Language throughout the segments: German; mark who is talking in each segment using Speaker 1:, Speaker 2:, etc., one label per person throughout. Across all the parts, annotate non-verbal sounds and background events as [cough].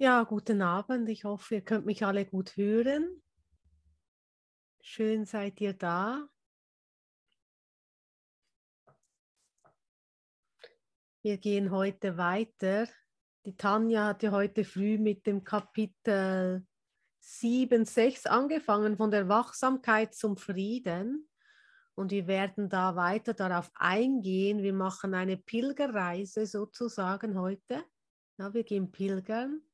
Speaker 1: Ja, guten Abend. Ich hoffe, ihr könnt mich alle gut hören. Schön seid ihr da. Wir gehen heute weiter. Die Tanja hat ja heute früh mit dem Kapitel 7, 6 angefangen, von der Wachsamkeit zum Frieden. Und wir werden da weiter darauf eingehen. Wir machen eine Pilgerreise sozusagen heute. Ja, wir gehen pilgern.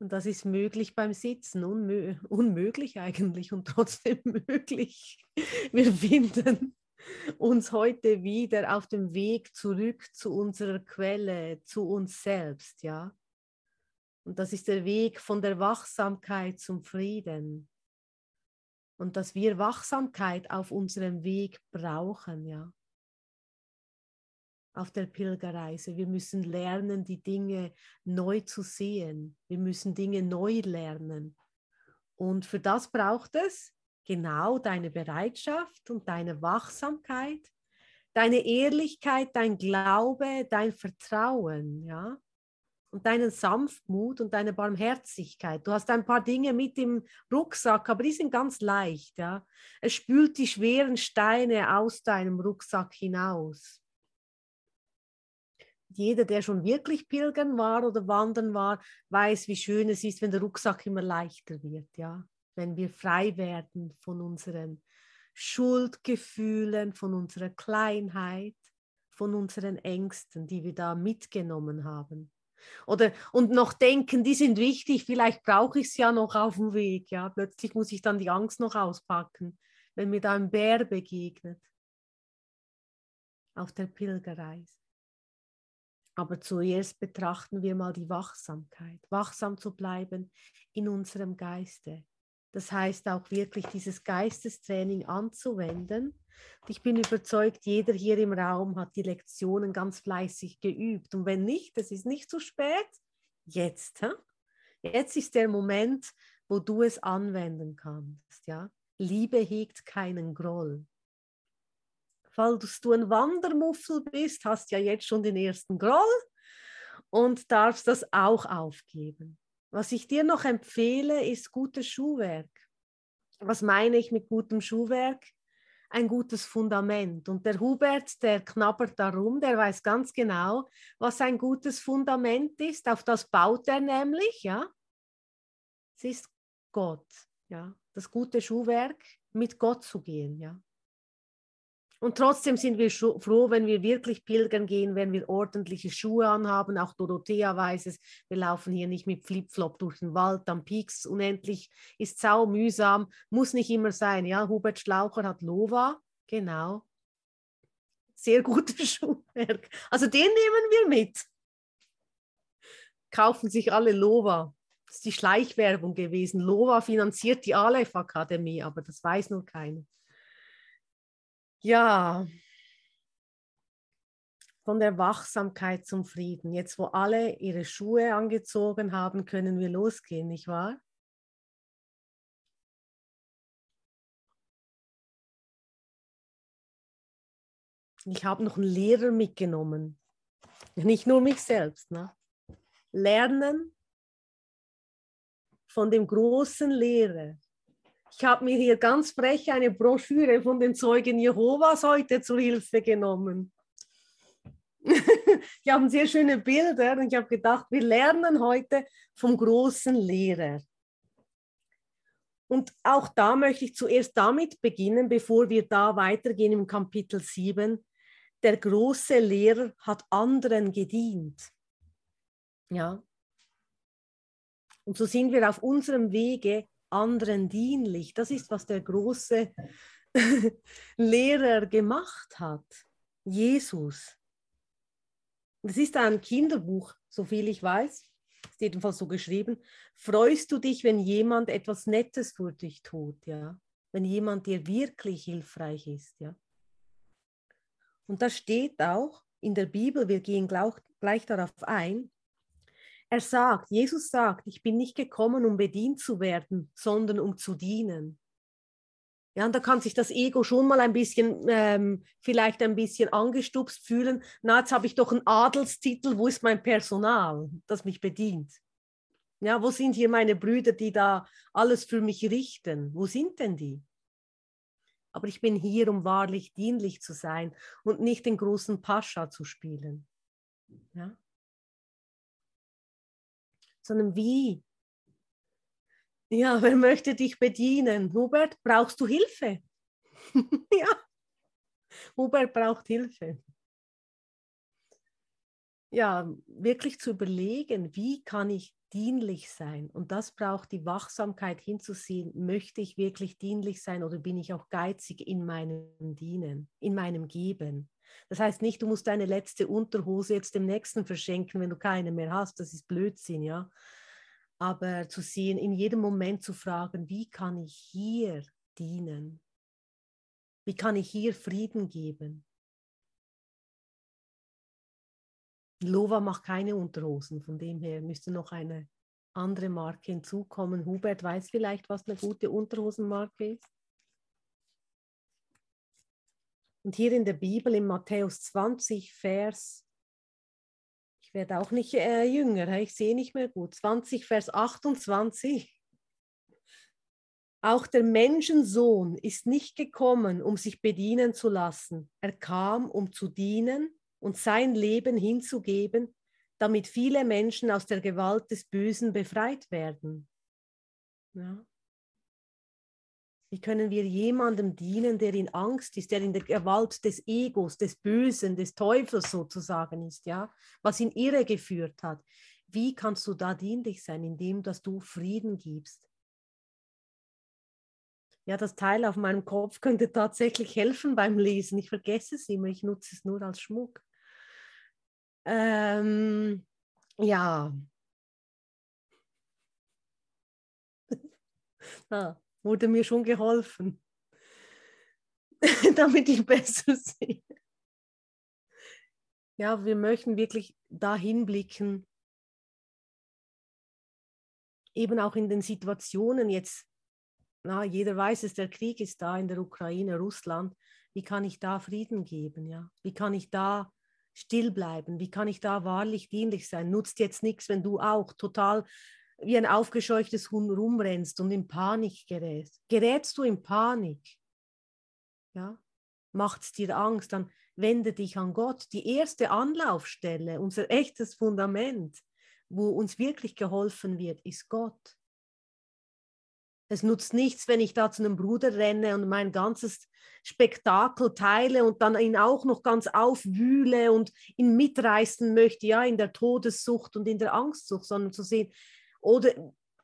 Speaker 1: Und das ist möglich beim Sitzen, unmö [laughs] unmöglich eigentlich und trotzdem [laughs] möglich. Wir finden uns heute wieder auf dem Weg zurück zu unserer Quelle, zu uns selbst, ja. Und das ist der Weg von der Wachsamkeit zum Frieden. Und dass wir Wachsamkeit auf unserem Weg brauchen, ja auf der Pilgerreise. Wir müssen lernen, die Dinge neu zu sehen. Wir müssen Dinge neu lernen. Und für das braucht es genau deine Bereitschaft und deine Wachsamkeit, deine Ehrlichkeit, dein Glaube, dein Vertrauen, ja. Und deinen Sanftmut und deine Barmherzigkeit. Du hast ein paar Dinge mit im Rucksack, aber die sind ganz leicht, ja. Es spült die schweren Steine aus deinem Rucksack hinaus jeder, der schon wirklich pilgern war oder wandern war, weiß, wie schön es ist, wenn der Rucksack immer leichter wird, ja. Wenn wir frei werden von unseren Schuldgefühlen, von unserer Kleinheit, von unseren Ängsten, die wir da mitgenommen haben. Oder und noch denken, die sind wichtig, vielleicht brauche ich es ja noch auf dem Weg. Ja, plötzlich muss ich dann die Angst noch auspacken, wenn mir da ein Bär begegnet auf der Pilgerreise. Aber zuerst betrachten wir mal die Wachsamkeit, wachsam zu bleiben in unserem Geiste. Das heißt auch wirklich dieses Geistestraining anzuwenden. Ich bin überzeugt, jeder hier im Raum hat die Lektionen ganz fleißig geübt. Und wenn nicht, es ist nicht zu spät, jetzt. Hä? Jetzt ist der Moment, wo du es anwenden kannst. Ja? Liebe hegt keinen Groll falls du ein Wandermuffel bist, hast ja jetzt schon den ersten Groll und darfst das auch aufgeben. Was ich dir noch empfehle, ist gutes Schuhwerk. Was meine ich mit gutem Schuhwerk? Ein gutes Fundament. Und der Hubert, der knabbert darum, der weiß ganz genau, was ein gutes Fundament ist. Auf das baut er nämlich, ja. Es ist Gott, ja. Das gute Schuhwerk, mit Gott zu gehen, ja. Und trotzdem sind wir froh, wenn wir wirklich pilgern gehen, wenn wir ordentliche Schuhe anhaben. Auch Dorothea weiß es. Wir laufen hier nicht mit Flipflop durch den Wald, dann pieks unendlich, ist sau mühsam, muss nicht immer sein. Ja, Hubert Schlaucher hat Lova, genau. Sehr gutes [laughs] Schuhwerk. Also den nehmen wir mit. Kaufen sich alle Lova. Das ist die Schleichwerbung gewesen. Lova finanziert die Aleph Akademie, aber das weiß nur keiner. Ja, von der Wachsamkeit zum Frieden. Jetzt, wo alle ihre Schuhe angezogen haben, können wir losgehen, nicht wahr? Ich habe noch einen Lehrer mitgenommen, nicht nur mich selbst. Ne? Lernen von dem großen Lehrer, ich habe mir hier ganz frech eine Broschüre von den Zeugen Jehovas heute zur Hilfe genommen. [laughs] die haben sehr schöne Bilder und ich habe gedacht, wir lernen heute vom großen Lehrer. Und auch da möchte ich zuerst damit beginnen, bevor wir da weitergehen im Kapitel 7. Der große Lehrer hat anderen gedient. Ja. Und so sind wir auf unserem Wege anderen dienlich. Das ist, was der große [laughs] Lehrer gemacht hat. Jesus. Das ist ein Kinderbuch, so viel ich weiß. Ist jedenfalls so geschrieben. Freust du dich, wenn jemand etwas Nettes für dich tut, ja? Wenn jemand dir wirklich hilfreich ist, ja? Und da steht auch in der Bibel, wir gehen gleich darauf ein, er sagt, Jesus sagt, ich bin nicht gekommen, um bedient zu werden, sondern um zu dienen. Ja, und da kann sich das Ego schon mal ein bisschen, ähm, vielleicht ein bisschen angestupst fühlen. Na, jetzt habe ich doch einen Adelstitel, wo ist mein Personal, das mich bedient? Ja, wo sind hier meine Brüder, die da alles für mich richten? Wo sind denn die? Aber ich bin hier, um wahrlich dienlich zu sein und nicht den großen Pascha zu spielen. Ja? Sondern wie ja, [laughs] wer möchte dich bedienen? Hubert, brauchst du Hilfe? [laughs] ja, Hubert braucht Hilfe. Ja, wirklich zu überlegen, wie kann ich dienlich sein? Und das braucht die Wachsamkeit hinzusehen. Möchte ich wirklich dienlich sein oder bin ich auch geizig in meinem Dienen, in meinem Geben? Das heißt nicht, du musst deine letzte Unterhose jetzt dem Nächsten verschenken, wenn du keine mehr hast. Das ist Blödsinn, ja aber zu sehen, in jedem Moment zu fragen, wie kann ich hier dienen? Wie kann ich hier Frieden geben? Lova macht keine Unterhosen, von dem her müsste noch eine andere Marke hinzukommen. Hubert weiß vielleicht, was eine gute Unterhosenmarke ist. Und hier in der Bibel, in Matthäus 20, Vers ich werde auch nicht äh, jünger, ich sehe nicht mehr gut. 20, Vers 28. Auch der Menschensohn ist nicht gekommen, um sich bedienen zu lassen. Er kam, um zu dienen und sein Leben hinzugeben, damit viele Menschen aus der Gewalt des Bösen befreit werden. Ja. Wie können wir jemandem dienen, der in Angst ist, der in der Gewalt des Egos, des Bösen, des Teufels sozusagen ist, ja, was ihn irre geführt hat? Wie kannst du da dienlich sein, indem dass du Frieden gibst? Ja, das Teil auf meinem Kopf könnte tatsächlich helfen beim Lesen. Ich vergesse es immer, ich nutze es nur als Schmuck. Ähm, ja. [laughs] ah wurde mir schon geholfen, [laughs] damit ich besser sehe. Ja, wir möchten wirklich dahin blicken, eben auch in den Situationen jetzt, na, jeder weiß es, der Krieg ist da in der Ukraine, Russland. Wie kann ich da Frieden geben? Ja? Wie kann ich da still bleiben? Wie kann ich da wahrlich dienlich sein? Nutzt jetzt nichts, wenn du auch total wie ein aufgescheuchtes Huhn rumrennst und in Panik gerätst. Gerätst du in Panik? Ja? Macht es dir Angst, dann wende dich an Gott. Die erste Anlaufstelle, unser echtes Fundament, wo uns wirklich geholfen wird, ist Gott. Es nutzt nichts, wenn ich da zu einem Bruder renne und mein ganzes Spektakel teile und dann ihn auch noch ganz aufwühle und ihn mitreißen möchte, ja, in der Todessucht und in der Angstsucht, sondern zu sehen, oder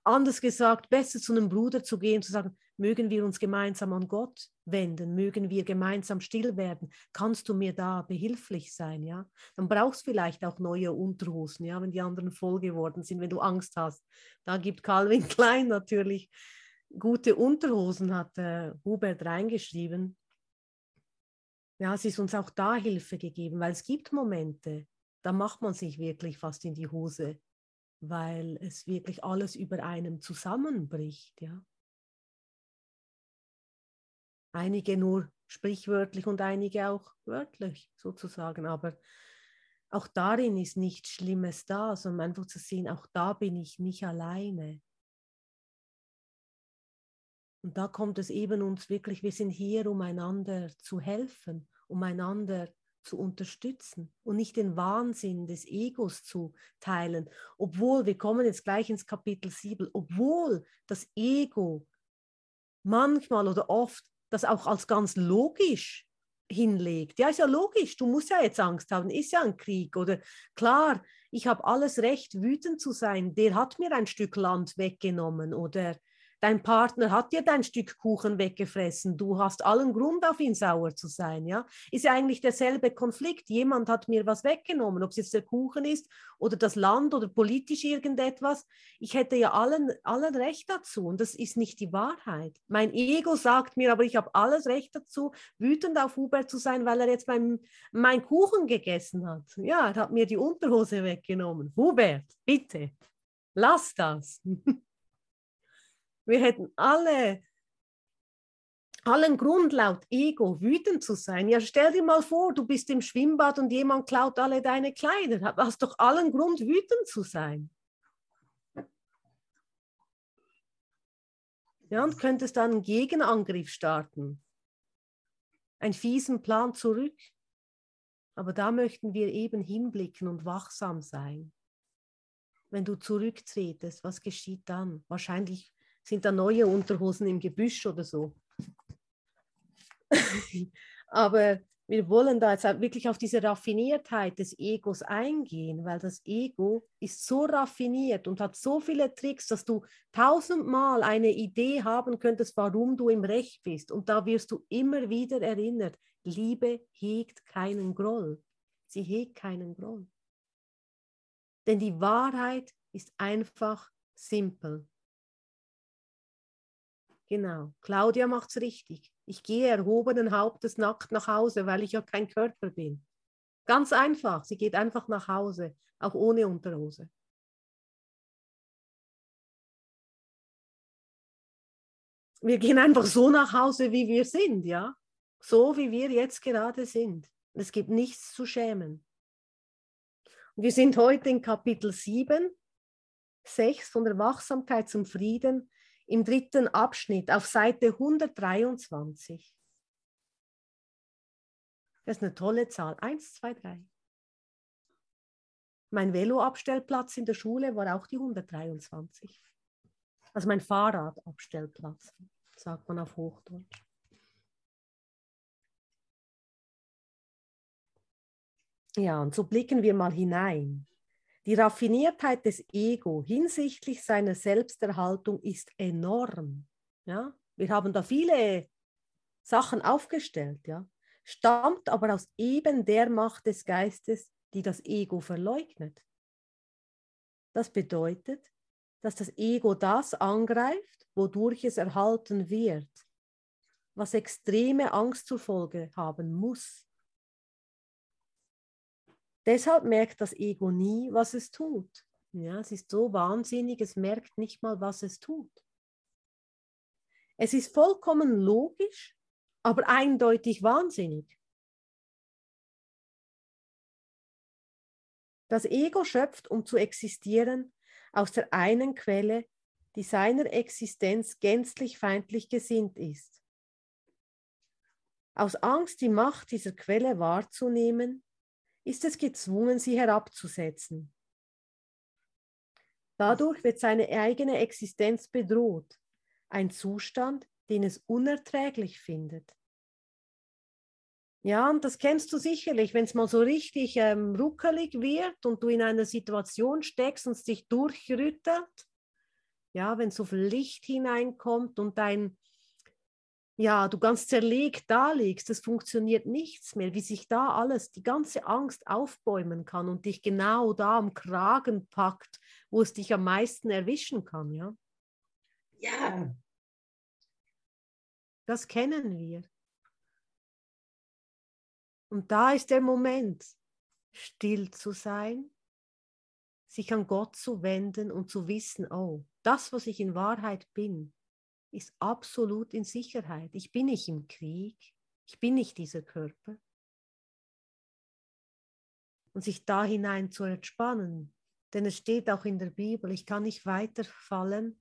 Speaker 1: anders gesagt, besser zu einem Bruder zu gehen, zu sagen, mögen wir uns gemeinsam an Gott wenden, mögen wir gemeinsam still werden, kannst du mir da behilflich sein, ja? Dann brauchst du vielleicht auch neue Unterhosen, ja, wenn die anderen voll geworden sind, wenn du Angst hast. Da gibt Calvin [laughs] Klein natürlich gute Unterhosen, hat äh, Hubert reingeschrieben. Ja, es ist uns auch da Hilfe gegeben, weil es gibt Momente, da macht man sich wirklich fast in die Hose weil es wirklich alles über einem zusammenbricht, ja. Einige nur sprichwörtlich und einige auch wörtlich sozusagen, aber auch darin ist nichts Schlimmes da, sondern einfach zu sehen, auch da bin ich nicht alleine. Und da kommt es eben uns wirklich, wir sind hier, um einander zu helfen, um einander zu unterstützen und nicht den Wahnsinn des Egos zu teilen, obwohl, wir kommen jetzt gleich ins Kapitel 7, obwohl das Ego manchmal oder oft das auch als ganz logisch hinlegt. Ja, ist ja logisch, du musst ja jetzt Angst haben, ist ja ein Krieg oder klar, ich habe alles Recht, wütend zu sein, der hat mir ein Stück Land weggenommen oder dein Partner hat dir dein Stück Kuchen weggefressen, du hast allen Grund auf ihn sauer zu sein, ja? Ist ja eigentlich derselbe Konflikt. Jemand hat mir was weggenommen, ob es jetzt der Kuchen ist oder das Land oder politisch irgendetwas. Ich hätte ja allen, allen Recht dazu und das ist nicht die Wahrheit. Mein Ego sagt mir, aber ich habe alles Recht dazu, wütend auf Hubert zu sein, weil er jetzt mein, mein Kuchen gegessen hat. Ja, er hat mir die Unterhose weggenommen. Hubert, bitte, lass das. [laughs] Wir hätten alle allen Grund, laut Ego wütend zu sein. Ja, stell dir mal vor, du bist im Schwimmbad und jemand klaut alle deine Kleider. Du hast doch allen Grund, wütend zu sein. Ja, und könntest dann einen Gegenangriff starten. Einen fiesen Plan zurück. Aber da möchten wir eben hinblicken und wachsam sein. Wenn du zurücktretest, was geschieht dann? Wahrscheinlich sind da neue Unterhosen im Gebüsch oder so. [laughs] Aber wir wollen da jetzt wirklich auf diese Raffiniertheit des Egos eingehen, weil das Ego ist so raffiniert und hat so viele Tricks, dass du tausendmal eine Idee haben könntest, warum du im Recht bist. Und da wirst du immer wieder erinnert, Liebe hegt keinen Groll. Sie hegt keinen Groll. Denn die Wahrheit ist einfach simpel. Genau, Claudia macht es richtig. Ich gehe erhobenen Hauptes nackt nach Hause, weil ich ja kein Körper bin. Ganz einfach, sie geht einfach nach Hause, auch ohne Unterhose. Wir gehen einfach so nach Hause, wie wir sind, ja? So wie wir jetzt gerade sind. Es gibt nichts zu schämen. Wir sind heute in Kapitel 7, 6 von der Wachsamkeit zum Frieden im dritten Abschnitt auf Seite 123. Das ist eine tolle Zahl. Eins, zwei, drei. Mein Veloabstellplatz in der Schule war auch die 123. Also mein Fahrradabstellplatz, sagt man auf Hochdeutsch. Ja, und so blicken wir mal hinein. Die Raffiniertheit des Ego hinsichtlich seiner Selbsterhaltung ist enorm. Ja? Wir haben da viele Sachen aufgestellt, ja? stammt aber aus eben der Macht des Geistes, die das Ego verleugnet. Das bedeutet, dass das Ego das angreift, wodurch es erhalten wird, was extreme Angst zur Folge haben muss. Deshalb merkt das Ego nie, was es tut. Ja, es ist so wahnsinnig, es merkt nicht mal, was es tut. Es ist vollkommen logisch, aber eindeutig wahnsinnig. Das Ego schöpft, um zu existieren, aus der einen Quelle, die seiner Existenz gänzlich feindlich gesinnt ist. Aus Angst, die Macht dieser Quelle wahrzunehmen, ist es gezwungen, sie herabzusetzen. Dadurch wird seine eigene Existenz bedroht, ein Zustand, den es unerträglich findet. Ja, und das kennst du sicherlich, wenn es mal so richtig ähm, ruckelig wird und du in einer Situation steckst und es dich durchrüttelt. Ja, wenn so viel Licht hineinkommt und dein ja, du ganz zerlegt da liegst, es funktioniert nichts mehr, wie sich da alles, die ganze Angst aufbäumen kann und dich genau da am Kragen packt, wo es dich am meisten erwischen kann, ja?
Speaker 2: Ja.
Speaker 1: Das kennen wir. Und da ist der Moment, still zu sein, sich an Gott zu wenden und zu wissen, oh, das, was ich in Wahrheit bin, ist absolut in Sicherheit. Ich bin nicht im Krieg, ich bin nicht dieser Körper. Und sich da hinein zu entspannen, denn es steht auch in der Bibel, ich kann nicht weiter fallen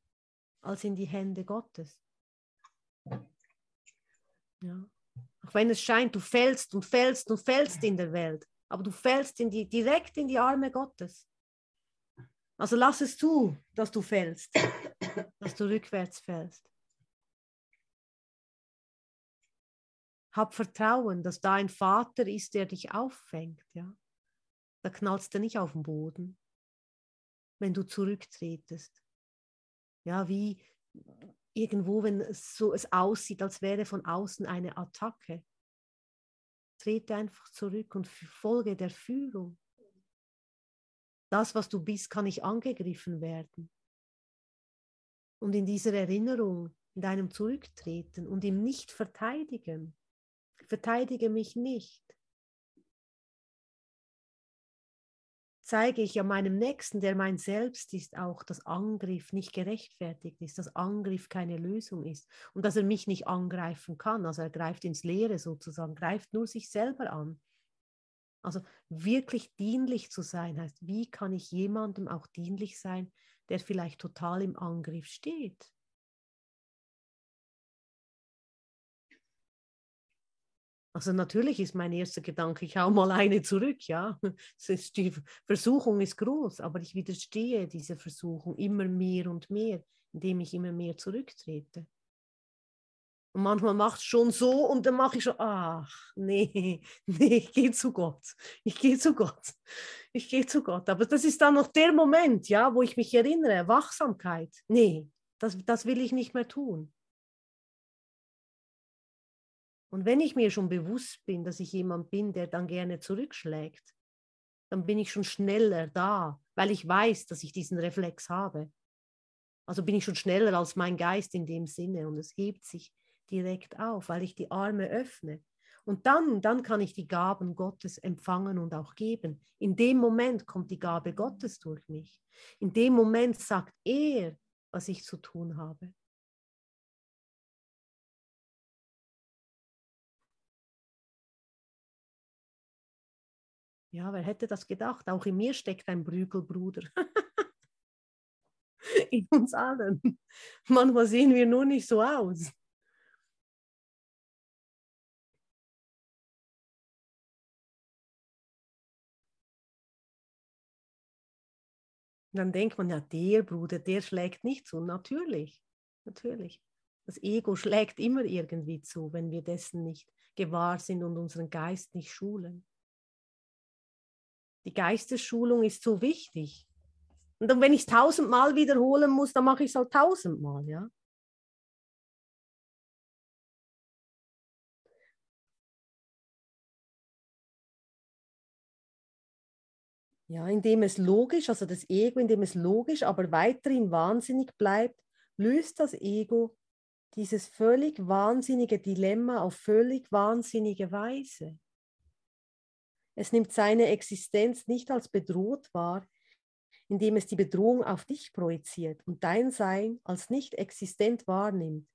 Speaker 1: als in die Hände Gottes. Ja. Auch wenn es scheint, du fällst und fällst und fällst in der Welt, aber du fällst in die, direkt in die Arme Gottes. Also lass es zu, dass du fällst, dass du rückwärts fällst. Hab Vertrauen, dass da ein Vater ist, der dich auffängt. Ja? Da knallst du nicht auf den Boden, wenn du zurücktretest. Ja, wie irgendwo, wenn es so es aussieht, als wäre von außen eine Attacke. Trete einfach zurück und folge der Führung. Das, was du bist, kann nicht angegriffen werden. Und in dieser Erinnerung, in deinem Zurücktreten und im Nicht-Verteidigen, verteidige mich nicht. zeige ich ja meinem Nächsten, der mein Selbst ist, auch, dass Angriff nicht gerechtfertigt ist, dass Angriff keine Lösung ist und dass er mich nicht angreifen kann. Also er greift ins Leere sozusagen, greift nur sich selber an. Also wirklich dienlich zu sein heißt, wie kann ich jemandem auch dienlich sein, der vielleicht total im Angriff steht? Also natürlich ist mein erster Gedanke, ich hau mal eine zurück, ja. [laughs] Die Versuchung ist groß, aber ich widerstehe dieser Versuchung immer mehr und mehr, indem ich immer mehr zurücktrete. Und manchmal macht es schon so und dann mache ich schon, ach, nee, [laughs] nee, ich gehe zu Gott. Ich gehe zu Gott. Ich gehe zu Gott. Aber das ist dann noch der Moment, ja, wo ich mich erinnere, Wachsamkeit. Nee, das, das will ich nicht mehr tun. Und wenn ich mir schon bewusst bin, dass ich jemand bin, der dann gerne zurückschlägt, dann bin ich schon schneller da, weil ich weiß, dass ich diesen Reflex habe. Also bin ich schon schneller als mein Geist in dem Sinne und es hebt sich direkt auf, weil ich die Arme öffne. Und dann, dann kann ich die Gaben Gottes empfangen und auch geben. In dem Moment kommt die Gabe Gottes durch mich. In dem Moment sagt er, was ich zu tun habe. Ja, wer hätte das gedacht? Auch in mir steckt ein Brügelbruder. [laughs] in uns allen. Manchmal sehen wir nur nicht so aus. dann denkt man ja, der Bruder, der schlägt nicht zu. Natürlich, natürlich. Das Ego schlägt immer irgendwie zu, wenn wir dessen nicht gewahr sind und unseren Geist nicht schulen. Die Geistesschulung ist so wichtig. Und dann, wenn ich es tausendmal wiederholen muss, dann mache ich es halt tausendmal, ja. Ja, indem es logisch, also das Ego, indem es logisch, aber weiterhin wahnsinnig bleibt, löst das Ego dieses völlig wahnsinnige Dilemma auf völlig wahnsinnige Weise. Es nimmt seine Existenz nicht als bedroht wahr, indem es die Bedrohung auf dich projiziert und dein Sein als nicht existent wahrnimmt.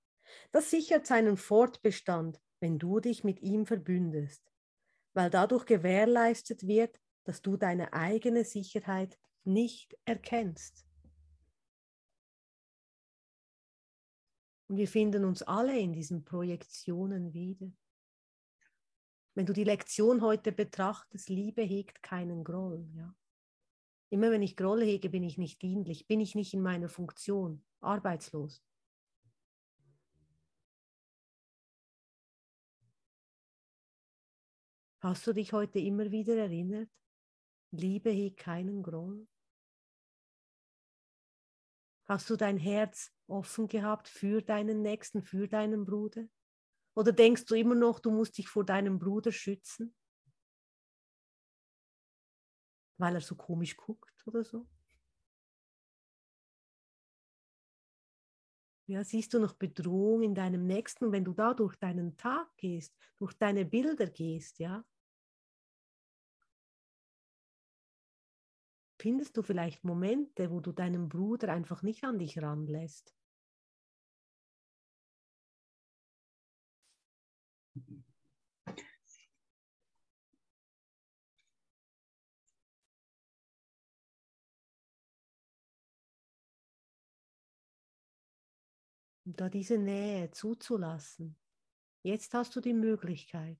Speaker 1: Das sichert seinen Fortbestand, wenn du dich mit ihm verbündest, weil dadurch gewährleistet wird, dass du deine eigene Sicherheit nicht erkennst. Und wir finden uns alle in diesen Projektionen wieder. Wenn du die Lektion heute betrachtest, Liebe hegt keinen Groll. Ja? Immer wenn ich Groll hege, bin ich nicht dienlich, bin ich nicht in meiner Funktion, arbeitslos. Hast du dich heute immer wieder erinnert? Liebe hegt keinen Groll. Hast du dein Herz offen gehabt für deinen Nächsten, für deinen Bruder? Oder denkst du immer noch, du musst dich vor deinem Bruder schützen? Weil er so komisch guckt oder so? Ja, siehst du noch Bedrohung in deinem Nächsten wenn du da durch deinen Tag gehst, durch deine Bilder gehst, ja, findest du vielleicht Momente, wo du deinen Bruder einfach nicht an dich ranlässt. Und da diese Nähe zuzulassen. Jetzt hast du die Möglichkeit.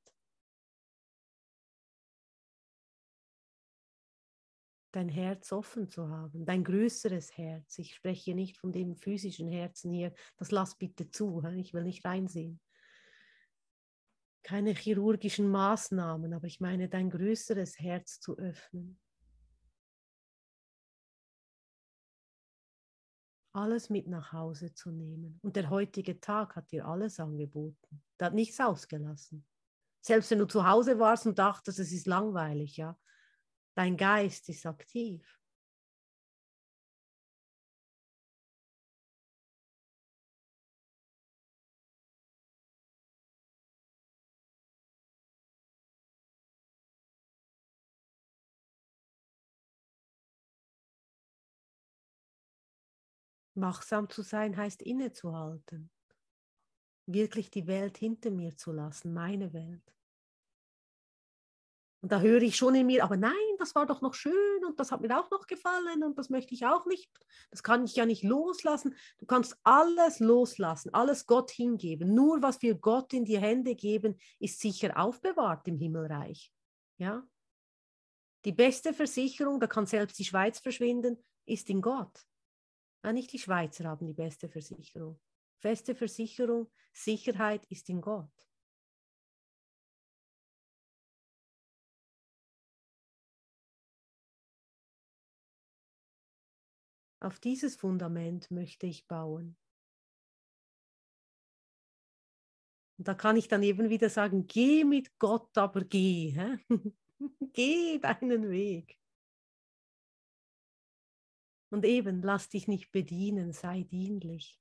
Speaker 1: dein Herz offen zu haben, dein größeres Herz. Ich spreche nicht von dem physischen Herzen hier, das lass bitte zu, ich will nicht reinsehen keine chirurgischen Maßnahmen, aber ich meine, dein größeres Herz zu öffnen. Alles mit nach Hause zu nehmen. Und der heutige Tag hat dir alles angeboten. Der hat nichts ausgelassen. Selbst wenn du zu Hause warst und dachtest, es ist langweilig, ja. Dein Geist ist aktiv. Wachsam zu sein heißt innezuhalten, wirklich die Welt hinter mir zu lassen, meine Welt. Und da höre ich schon in mir, aber nein, das war doch noch schön und das hat mir auch noch gefallen und das möchte ich auch nicht. Das kann ich ja nicht loslassen. Du kannst alles loslassen, alles Gott hingeben. Nur was wir Gott in die Hände geben, ist sicher aufbewahrt im Himmelreich. Ja? Die beste Versicherung, da kann selbst die Schweiz verschwinden, ist in Gott. Ja, nicht die Schweizer haben die beste Versicherung. Feste Versicherung, Sicherheit ist in Gott. Auf dieses Fundament möchte ich bauen. Und da kann ich dann eben wieder sagen, geh mit Gott, aber geh. [laughs] Geh deinen Weg. Und eben, lass dich nicht bedienen, sei dienlich.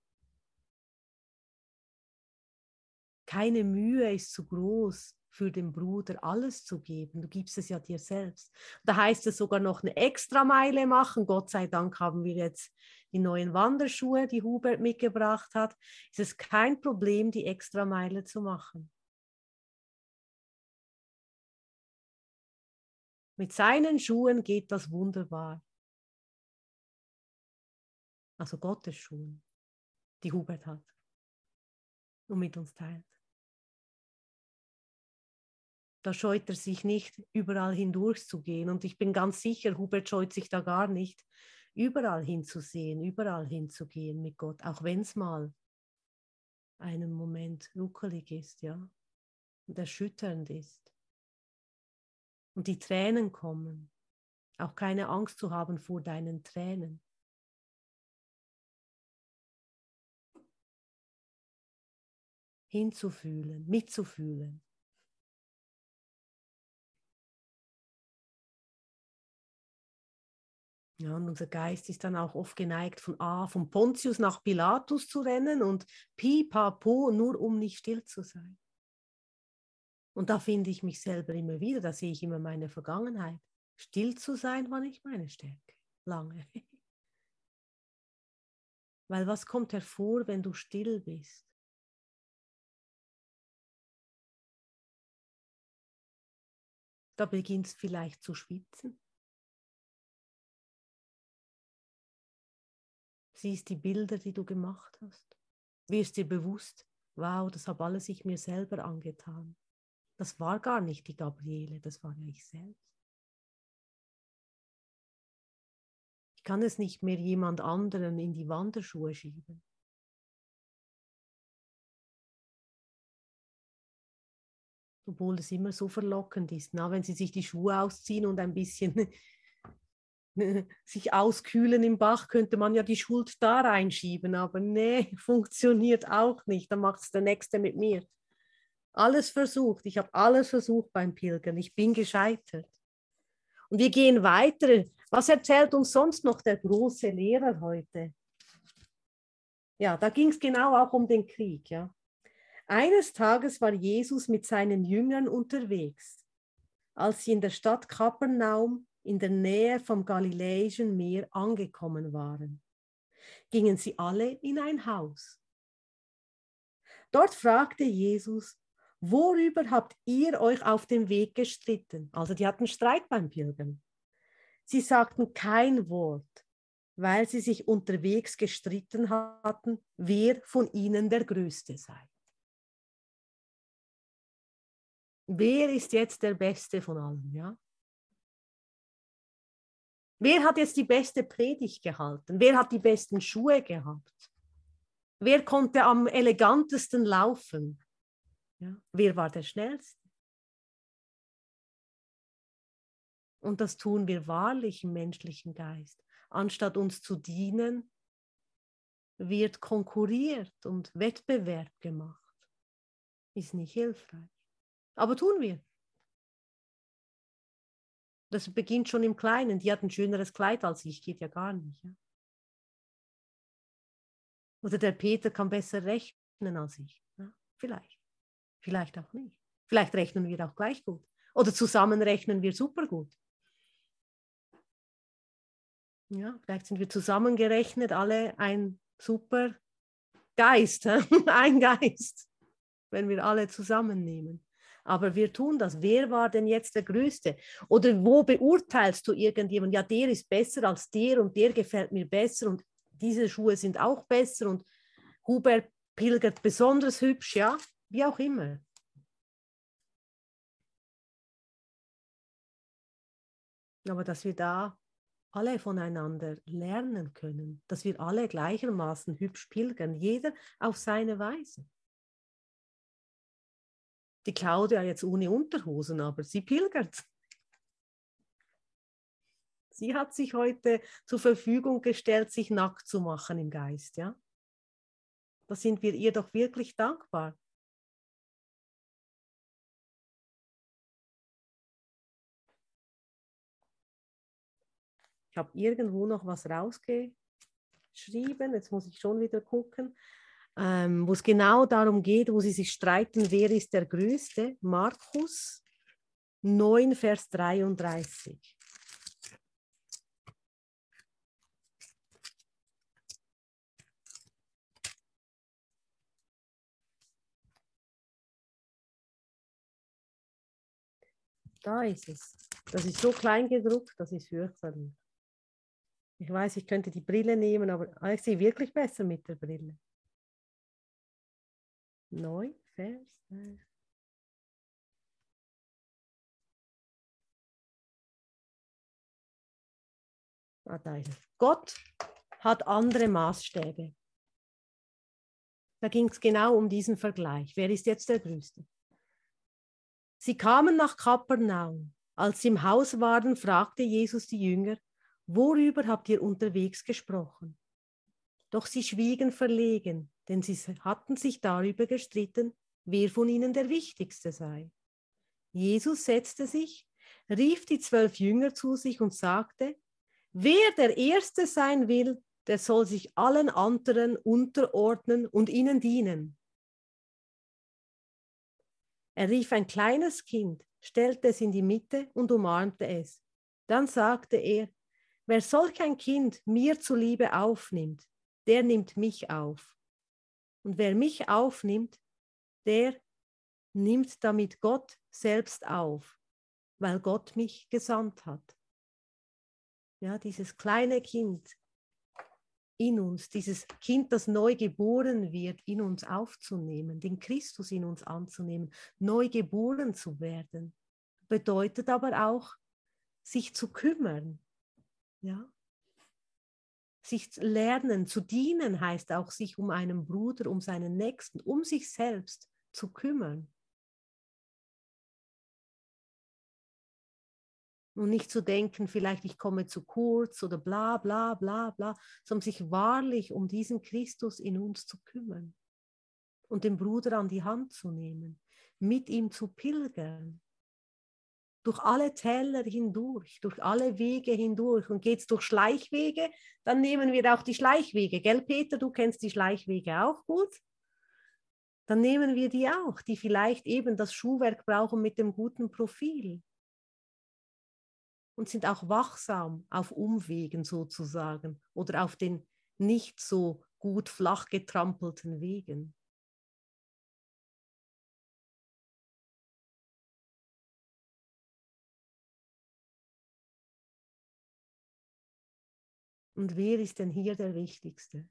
Speaker 1: Keine Mühe ist zu groß, für den Bruder alles zu geben. Du gibst es ja dir selbst. Da heißt es sogar noch eine Extrameile machen. Gott sei Dank haben wir jetzt die neuen Wanderschuhe, die Hubert mitgebracht hat. Es ist kein Problem, die Extrameile zu machen. Mit seinen Schuhen geht das wunderbar. Also Gottes Schuhen, die Hubert hat und mit uns teilt. Da scheut er sich nicht, überall hindurch zu gehen. Und ich bin ganz sicher, Hubert scheut sich da gar nicht, überall hinzusehen, überall hinzugehen mit Gott, auch wenn es mal einen Moment ruckelig ist, ja, und erschütternd ist. Und die Tränen kommen. Auch keine Angst zu haben vor deinen Tränen. Hinzufühlen, mitzufühlen. Ja, und unser Geist ist dann auch oft geneigt, von A, von Pontius nach Pilatus zu rennen und Pi, Pa, Po, nur um nicht still zu sein. Und da finde ich mich selber immer wieder, da sehe ich immer meine Vergangenheit. Still zu sein war nicht meine Stärke, lange. [laughs] Weil was kommt hervor, wenn du still bist? Da beginnst vielleicht zu schwitzen. siehst die Bilder, die du gemacht hast, wirst dir bewusst, wow, das habe alles ich mir selber angetan. Das war gar nicht die Gabriele, das war ja ich selbst. Ich kann es nicht mehr jemand anderen in die Wanderschuhe schieben. Obwohl es immer so verlockend ist, na, wenn sie sich die Schuhe ausziehen und ein bisschen [laughs] sich auskühlen im Bach, könnte man ja die Schuld da reinschieben, aber nee, [laughs] funktioniert auch nicht. Dann macht es der Nächste mit mir. Alles versucht, ich habe alles versucht beim Pilgern, ich bin gescheitert. Und wir gehen weiter. Was erzählt uns sonst noch der große Lehrer heute? Ja, da ging es genau auch um den Krieg. Ja. Eines Tages war Jesus mit seinen Jüngern unterwegs. Als sie in der Stadt Kapernaum in der Nähe vom Galiläischen Meer angekommen waren, gingen sie alle in ein Haus. Dort fragte Jesus, worüber habt ihr euch auf dem Weg gestritten? Also die hatten Streit beim Pilgern. Sie sagten kein Wort, weil sie sich unterwegs gestritten hatten, wer von ihnen der Größte sei. Wer ist jetzt der Beste von allen, ja? Wer hat jetzt die beste Predigt gehalten? Wer hat die besten Schuhe gehabt? Wer konnte am elegantesten laufen? Ja, wer war der schnellste? Und das tun wir wahrlich im menschlichen Geist. Anstatt uns zu dienen, wird konkurriert und Wettbewerb gemacht. Ist nicht hilfreich. Aber tun wir. Das beginnt schon im Kleinen. Die hat ein schöneres Kleid als ich, geht ja gar nicht. Ja? Oder der Peter kann besser rechnen als ich. Ja? Vielleicht. Vielleicht auch nicht. Vielleicht rechnen wir auch gleich gut. Oder zusammen rechnen wir super gut. Ja, vielleicht sind wir zusammengerechnet alle ein super Geist, [laughs] ein Geist, wenn wir alle zusammennehmen. Aber wir tun das. Wer war denn jetzt der Größte? Oder wo beurteilst du irgendjemanden? Ja, der ist besser als der und der gefällt mir besser und diese Schuhe sind auch besser und Hubert pilgert besonders hübsch, ja, wie auch immer. Aber dass wir da alle voneinander lernen können, dass wir alle gleichermaßen hübsch pilgern, jeder auf seine Weise. Die Claudia jetzt ohne Unterhosen, aber sie pilgert. Sie hat sich heute zur Verfügung gestellt, sich nackt zu machen im Geist, ja? Da sind wir ihr doch wirklich dankbar. Ich habe irgendwo noch was rausgeschrieben, jetzt muss ich schon wieder gucken ähm, wo es genau darum geht, wo sie sich streiten, wer ist der Größte. Markus 9, Vers 33. Da ist es. Das ist so klein gedruckt, das ist fürchterlich. Ich weiß, ich könnte die Brille nehmen, aber ich sehe wirklich besser mit der Brille. 9, Vers. Ah, da ist es. Gott hat andere Maßstäbe. Da ging es genau um diesen Vergleich. Wer ist jetzt der Größte? Sie kamen nach Kapernaum. Als sie im Haus waren, fragte Jesus die Jünger, worüber habt ihr unterwegs gesprochen? Doch sie schwiegen verlegen, denn sie hatten sich darüber gestritten, wer von ihnen der Wichtigste sei. Jesus setzte sich, rief die zwölf Jünger zu sich und sagte, wer der Erste sein will, der soll sich allen anderen unterordnen und ihnen dienen. Er rief ein kleines Kind, stellte es in die Mitte und umarmte es. Dann sagte er, wer solch ein Kind mir zuliebe aufnimmt, der nimmt mich auf. Und wer mich aufnimmt, der nimmt damit Gott selbst auf, weil Gott mich gesandt hat. Ja, dieses kleine Kind in uns, dieses Kind, das neu geboren wird, in uns aufzunehmen, den Christus in uns anzunehmen, neu geboren zu werden, bedeutet aber auch, sich zu kümmern. Ja, sich lernen, zu dienen, heißt auch, sich um einen Bruder, um seinen Nächsten, um sich selbst zu kümmern. Und nicht zu denken, vielleicht ich komme zu kurz oder bla bla bla bla, sondern sich wahrlich um diesen Christus in uns zu kümmern und den Bruder an die Hand zu nehmen, mit ihm zu pilgern durch alle Täler hindurch, durch alle Wege hindurch. Und geht es durch Schleichwege, dann nehmen wir auch die Schleichwege. Gell, Peter, du kennst die Schleichwege auch gut? Dann nehmen wir die auch, die vielleicht eben das Schuhwerk brauchen mit dem guten Profil. Und sind auch wachsam auf Umwegen sozusagen oder auf den nicht so gut flach getrampelten Wegen. Und wer ist denn hier der Wichtigste?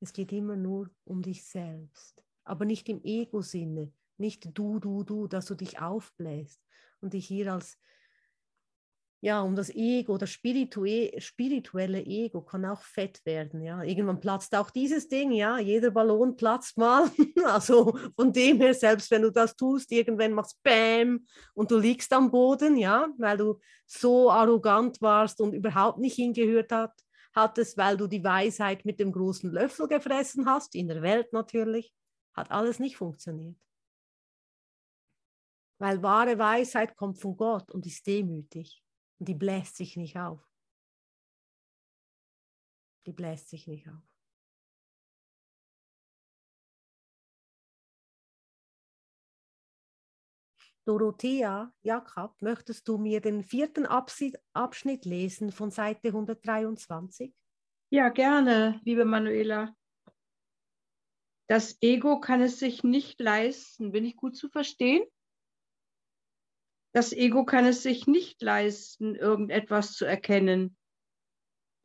Speaker 1: Es geht immer nur um dich selbst, aber nicht im Ego-Sinne, nicht du, du, du, dass du dich aufbläst und dich hier als ja, um das Ego, das spirituelle Ego kann auch fett werden, ja. Irgendwann platzt auch dieses Ding, ja. Jeder Ballon platzt mal. [laughs] also von dem her, selbst wenn du das tust, irgendwann machst Bäm und du liegst am Boden, ja, weil du so arrogant warst und überhaupt nicht hingehört hat, hattest, weil du die Weisheit mit dem großen Löffel gefressen hast, in der Welt natürlich, hat alles nicht funktioniert. Weil wahre Weisheit kommt von Gott und ist demütig. Und die bläst sich nicht auf. Die bläst sich nicht auf. Dorothea, Jakob, möchtest du mir den vierten Abschnitt lesen von Seite 123?
Speaker 3: Ja, gerne, liebe Manuela. Das Ego kann es sich nicht leisten. Bin ich gut zu verstehen? Das Ego kann es sich nicht leisten, irgendetwas zu erkennen.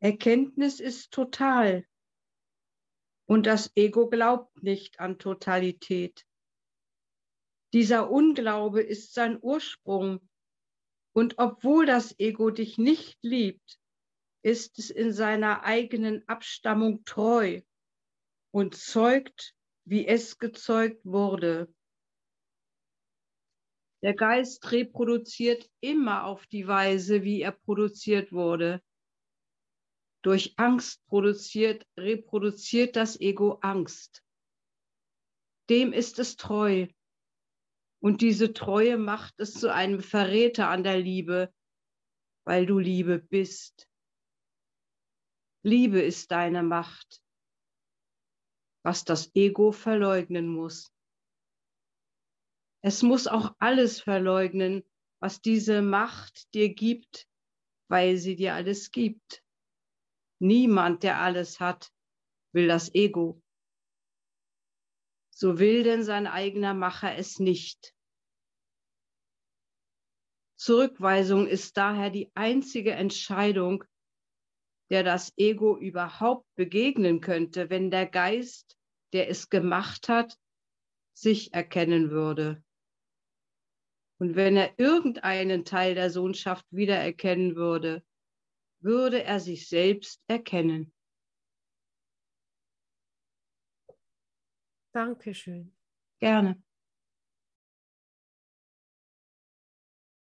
Speaker 3: Erkenntnis ist total. Und das Ego glaubt nicht an Totalität. Dieser Unglaube ist sein Ursprung. Und obwohl das Ego dich nicht liebt, ist es in seiner eigenen Abstammung treu und zeugt, wie es gezeugt wurde. Der Geist reproduziert immer auf die Weise, wie er produziert wurde. Durch Angst produziert, reproduziert das Ego Angst. Dem ist es treu. Und diese Treue macht es zu einem Verräter an der Liebe, weil du Liebe bist. Liebe ist deine Macht, was das Ego verleugnen muss. Es muss auch alles verleugnen, was diese Macht dir gibt, weil sie dir alles gibt. Niemand, der alles hat, will das Ego. So will denn sein eigener Macher es nicht. Zurückweisung ist daher die einzige Entscheidung, der das Ego überhaupt begegnen könnte, wenn der Geist, der es gemacht hat, sich erkennen würde. Und wenn er irgendeinen Teil der Sohnschaft wiedererkennen würde, würde er sich selbst erkennen.
Speaker 1: Dankeschön.
Speaker 3: Gerne.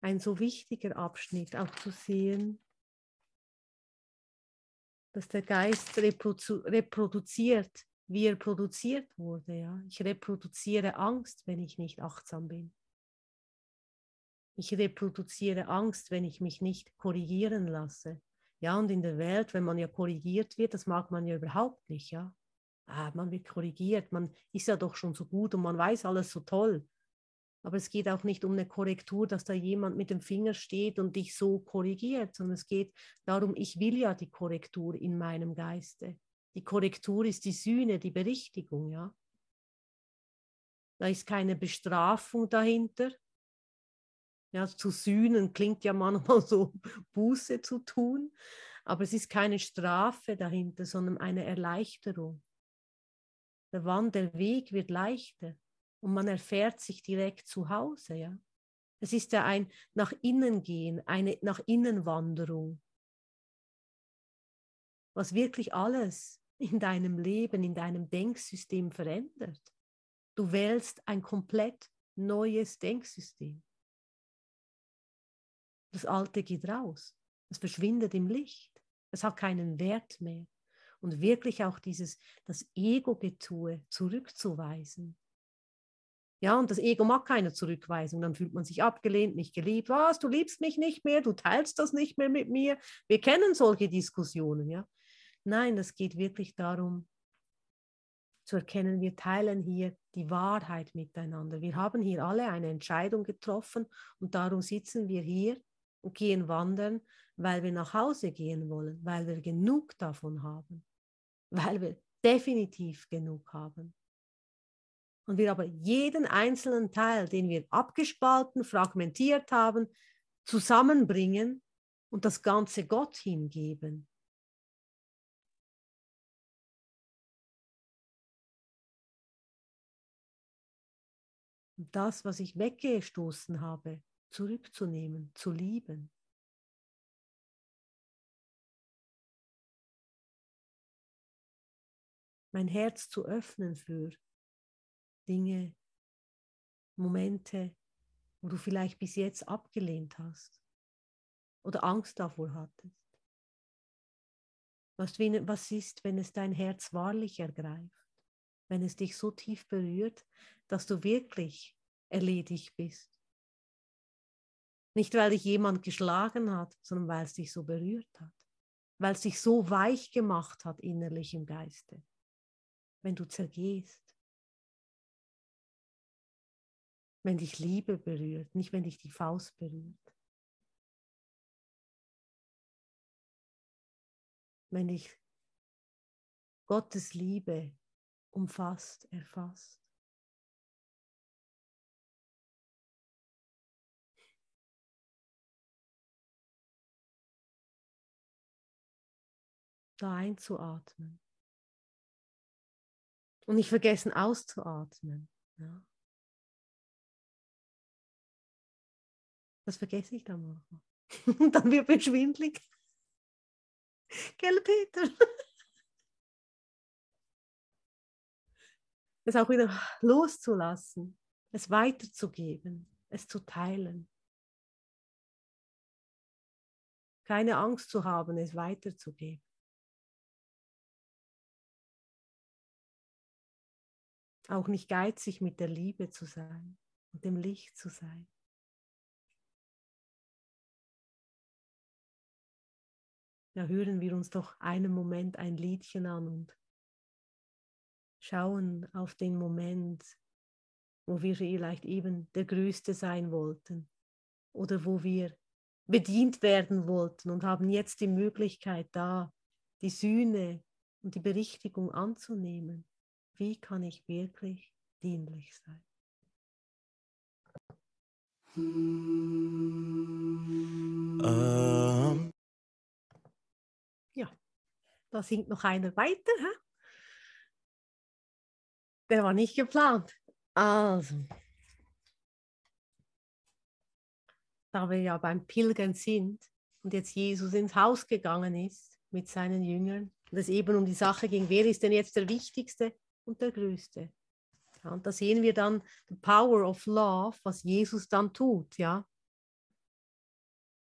Speaker 1: Ein so wichtiger Abschnitt auch zu sehen, dass der Geist reprodu reproduziert, wie er produziert wurde. Ja? Ich reproduziere Angst, wenn ich nicht achtsam bin. Ich reproduziere Angst, wenn ich mich nicht korrigieren lasse. Ja, und in der Welt, wenn man ja korrigiert wird, das mag man ja überhaupt nicht, ja. Ah, man wird korrigiert, man ist ja doch schon so gut und man weiß alles so toll. Aber es geht auch nicht um eine Korrektur, dass da jemand mit dem Finger steht und dich so korrigiert, sondern es geht darum, ich will ja die Korrektur in meinem Geiste. Die Korrektur ist die Sühne, die Berichtigung, ja. Da ist keine Bestrafung dahinter, ja, zu sühnen klingt ja manchmal so, Buße zu tun, aber es ist keine Strafe dahinter, sondern eine Erleichterung. Der Wand, der Weg wird leichter und man erfährt sich direkt zu Hause. Ja? Es ist ja ein nach innen gehen, eine nach innen Wanderung, was wirklich alles in deinem Leben, in deinem Denksystem verändert. Du wählst ein komplett neues Denksystem. Das Alte geht raus. Es verschwindet im Licht. Es hat keinen Wert mehr. Und wirklich auch dieses, das Ego-Getue zurückzuweisen. Ja, und das Ego mag keine Zurückweisung. Dann fühlt man sich abgelehnt, nicht geliebt. Was, du liebst mich nicht mehr, du teilst das nicht mehr mit mir. Wir kennen solche Diskussionen, ja. Nein, das geht wirklich darum, zu erkennen, wir teilen hier die Wahrheit miteinander. Wir haben hier alle eine Entscheidung getroffen und darum sitzen wir hier und gehen wandern, weil wir nach Hause gehen wollen, weil wir genug davon haben, weil wir definitiv genug haben. Und wir aber jeden einzelnen Teil, den wir abgespalten, fragmentiert haben, zusammenbringen und das Ganze Gott hingeben. Das, was ich weggestoßen habe, zurückzunehmen, zu lieben. Mein Herz zu öffnen für Dinge, Momente, wo du vielleicht bis jetzt abgelehnt hast oder Angst davor hattest. Was, was ist, wenn es dein Herz wahrlich ergreift, wenn es dich so tief berührt, dass du wirklich erledigt bist nicht, weil dich jemand geschlagen hat, sondern weil es dich so berührt hat. Weil es dich so weich gemacht hat innerlich im Geiste. Wenn du zergehst. Wenn dich Liebe berührt, nicht wenn dich die Faust berührt. Wenn dich Gottes Liebe umfasst, erfasst. Da einzuatmen. Und nicht vergessen auszuatmen. Ja. Das vergesse ich dann manchmal. [laughs] Und dann wird mir schwindlig. Gell, Peter? [laughs] Es auch wieder loszulassen, es weiterzugeben, es zu teilen. Keine Angst zu haben, es weiterzugeben. Auch nicht geizig mit der Liebe zu sein und dem Licht zu sein. Ja, hören wir uns doch einen Moment ein Liedchen an und schauen auf den Moment, wo wir vielleicht eben der Größte sein wollten oder wo wir bedient werden wollten und haben jetzt die Möglichkeit da, die Sühne und die Berichtigung anzunehmen. Wie kann ich wirklich dienlich sein? Um. Ja, da singt noch einer weiter. Hä? Der war nicht geplant. Also, da wir ja beim Pilgern sind und jetzt Jesus ins Haus gegangen ist mit seinen Jüngern und es eben um die Sache ging, wer ist denn jetzt der Wichtigste und der Größte. Ja, und da sehen wir dann the power of love, was Jesus dann tut, ja.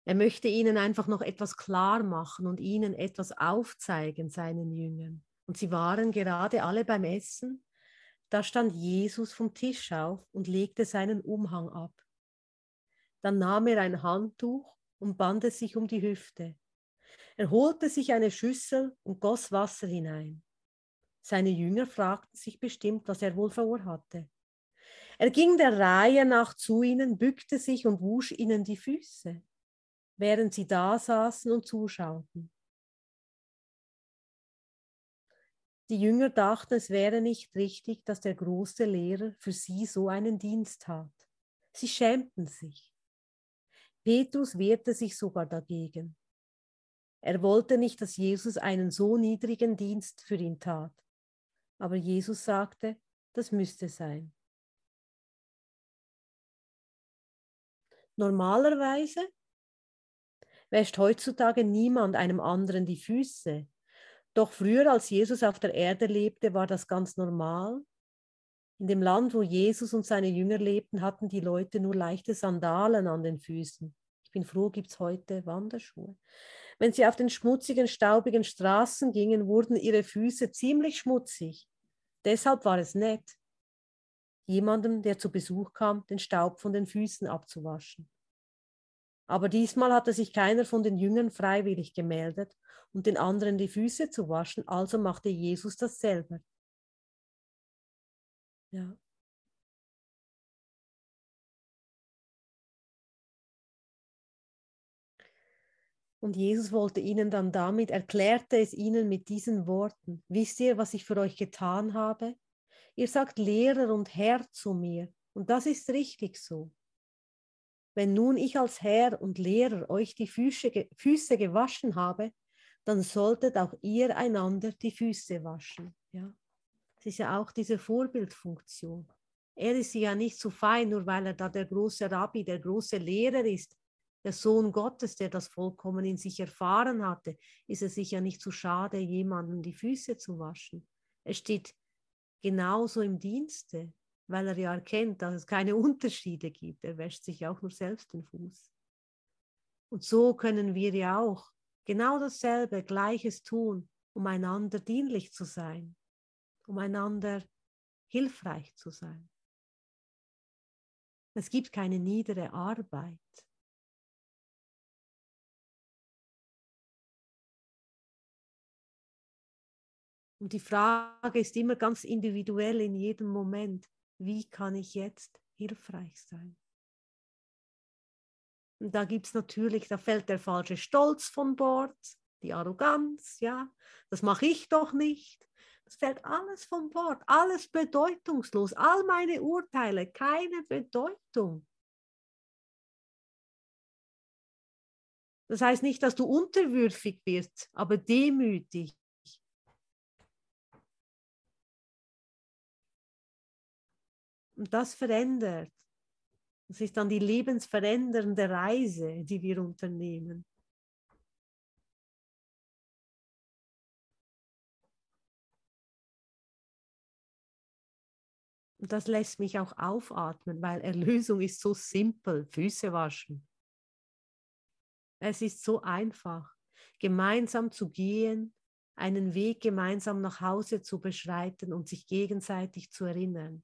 Speaker 1: Er möchte ihnen einfach noch etwas klar machen und ihnen etwas aufzeigen, seinen Jüngern. Und sie waren gerade alle beim Essen. Da stand Jesus vom Tisch auf und legte seinen Umhang ab. Dann nahm er ein Handtuch und band es sich um die Hüfte. Er holte sich eine Schüssel und goss Wasser hinein. Seine Jünger fragten sich bestimmt, was er wohl vorhatte. Er ging der Reihe nach zu ihnen, bückte sich und wusch ihnen die Füße, während sie da saßen und zuschauten. Die Jünger dachten, es wäre nicht richtig, dass der große Lehrer für sie so einen Dienst tat. Sie schämten sich. Petrus wehrte sich sogar dagegen. Er wollte nicht, dass Jesus einen so niedrigen Dienst für ihn tat. Aber Jesus sagte, das müsste sein. Normalerweise wäscht heutzutage niemand einem anderen die Füße. Doch früher, als Jesus auf der Erde lebte, war das ganz normal. In dem Land, wo Jesus und seine Jünger lebten, hatten die Leute nur leichte Sandalen an den Füßen. Ich bin froh, gibt es heute Wanderschuhe. Wenn sie auf den schmutzigen, staubigen Straßen gingen, wurden ihre Füße ziemlich schmutzig. Deshalb war es nett, jemandem, der zu Besuch kam, den Staub von den Füßen abzuwaschen. Aber diesmal hatte sich keiner von den Jüngern freiwillig gemeldet, um den anderen die Füße zu waschen, also machte Jesus das selber. Ja. Und Jesus wollte ihnen dann damit, erklärte es ihnen mit diesen Worten, wisst ihr, was ich für euch getan habe? Ihr sagt Lehrer und Herr zu mir, und das ist richtig so. Wenn nun ich als Herr und Lehrer euch die Füße, Füße gewaschen habe, dann solltet auch ihr einander die Füße waschen. Ja? Das ist ja auch diese Vorbildfunktion. Er ist ja nicht so fein, nur weil er da der große Rabbi, der große Lehrer ist, der Sohn Gottes, der das vollkommen in sich erfahren hatte, ist es sicher nicht zu schade, jemandem die Füße zu waschen. Er steht genauso im Dienste, weil er ja erkennt, dass es keine Unterschiede gibt. Er wäscht sich auch nur selbst den Fuß. Und so können wir ja auch genau dasselbe, Gleiches tun, um einander dienlich zu sein, um einander hilfreich zu sein. Es gibt keine niedere Arbeit. Und die Frage ist immer ganz individuell in jedem Moment, wie kann ich jetzt hilfreich sein? Und da gibt es natürlich, da fällt der falsche Stolz von Bord, die Arroganz, ja, das mache ich doch nicht. Es fällt alles vom Wort, alles bedeutungslos, all meine Urteile, keine Bedeutung. Das heißt nicht, dass du unterwürfig wirst, aber demütig. Und das verändert. Das ist dann die lebensverändernde Reise, die wir unternehmen. Und das lässt mich auch aufatmen, weil Erlösung ist so simpel. Füße waschen. Es ist so einfach, gemeinsam zu gehen, einen Weg gemeinsam nach Hause zu beschreiten und sich gegenseitig zu erinnern.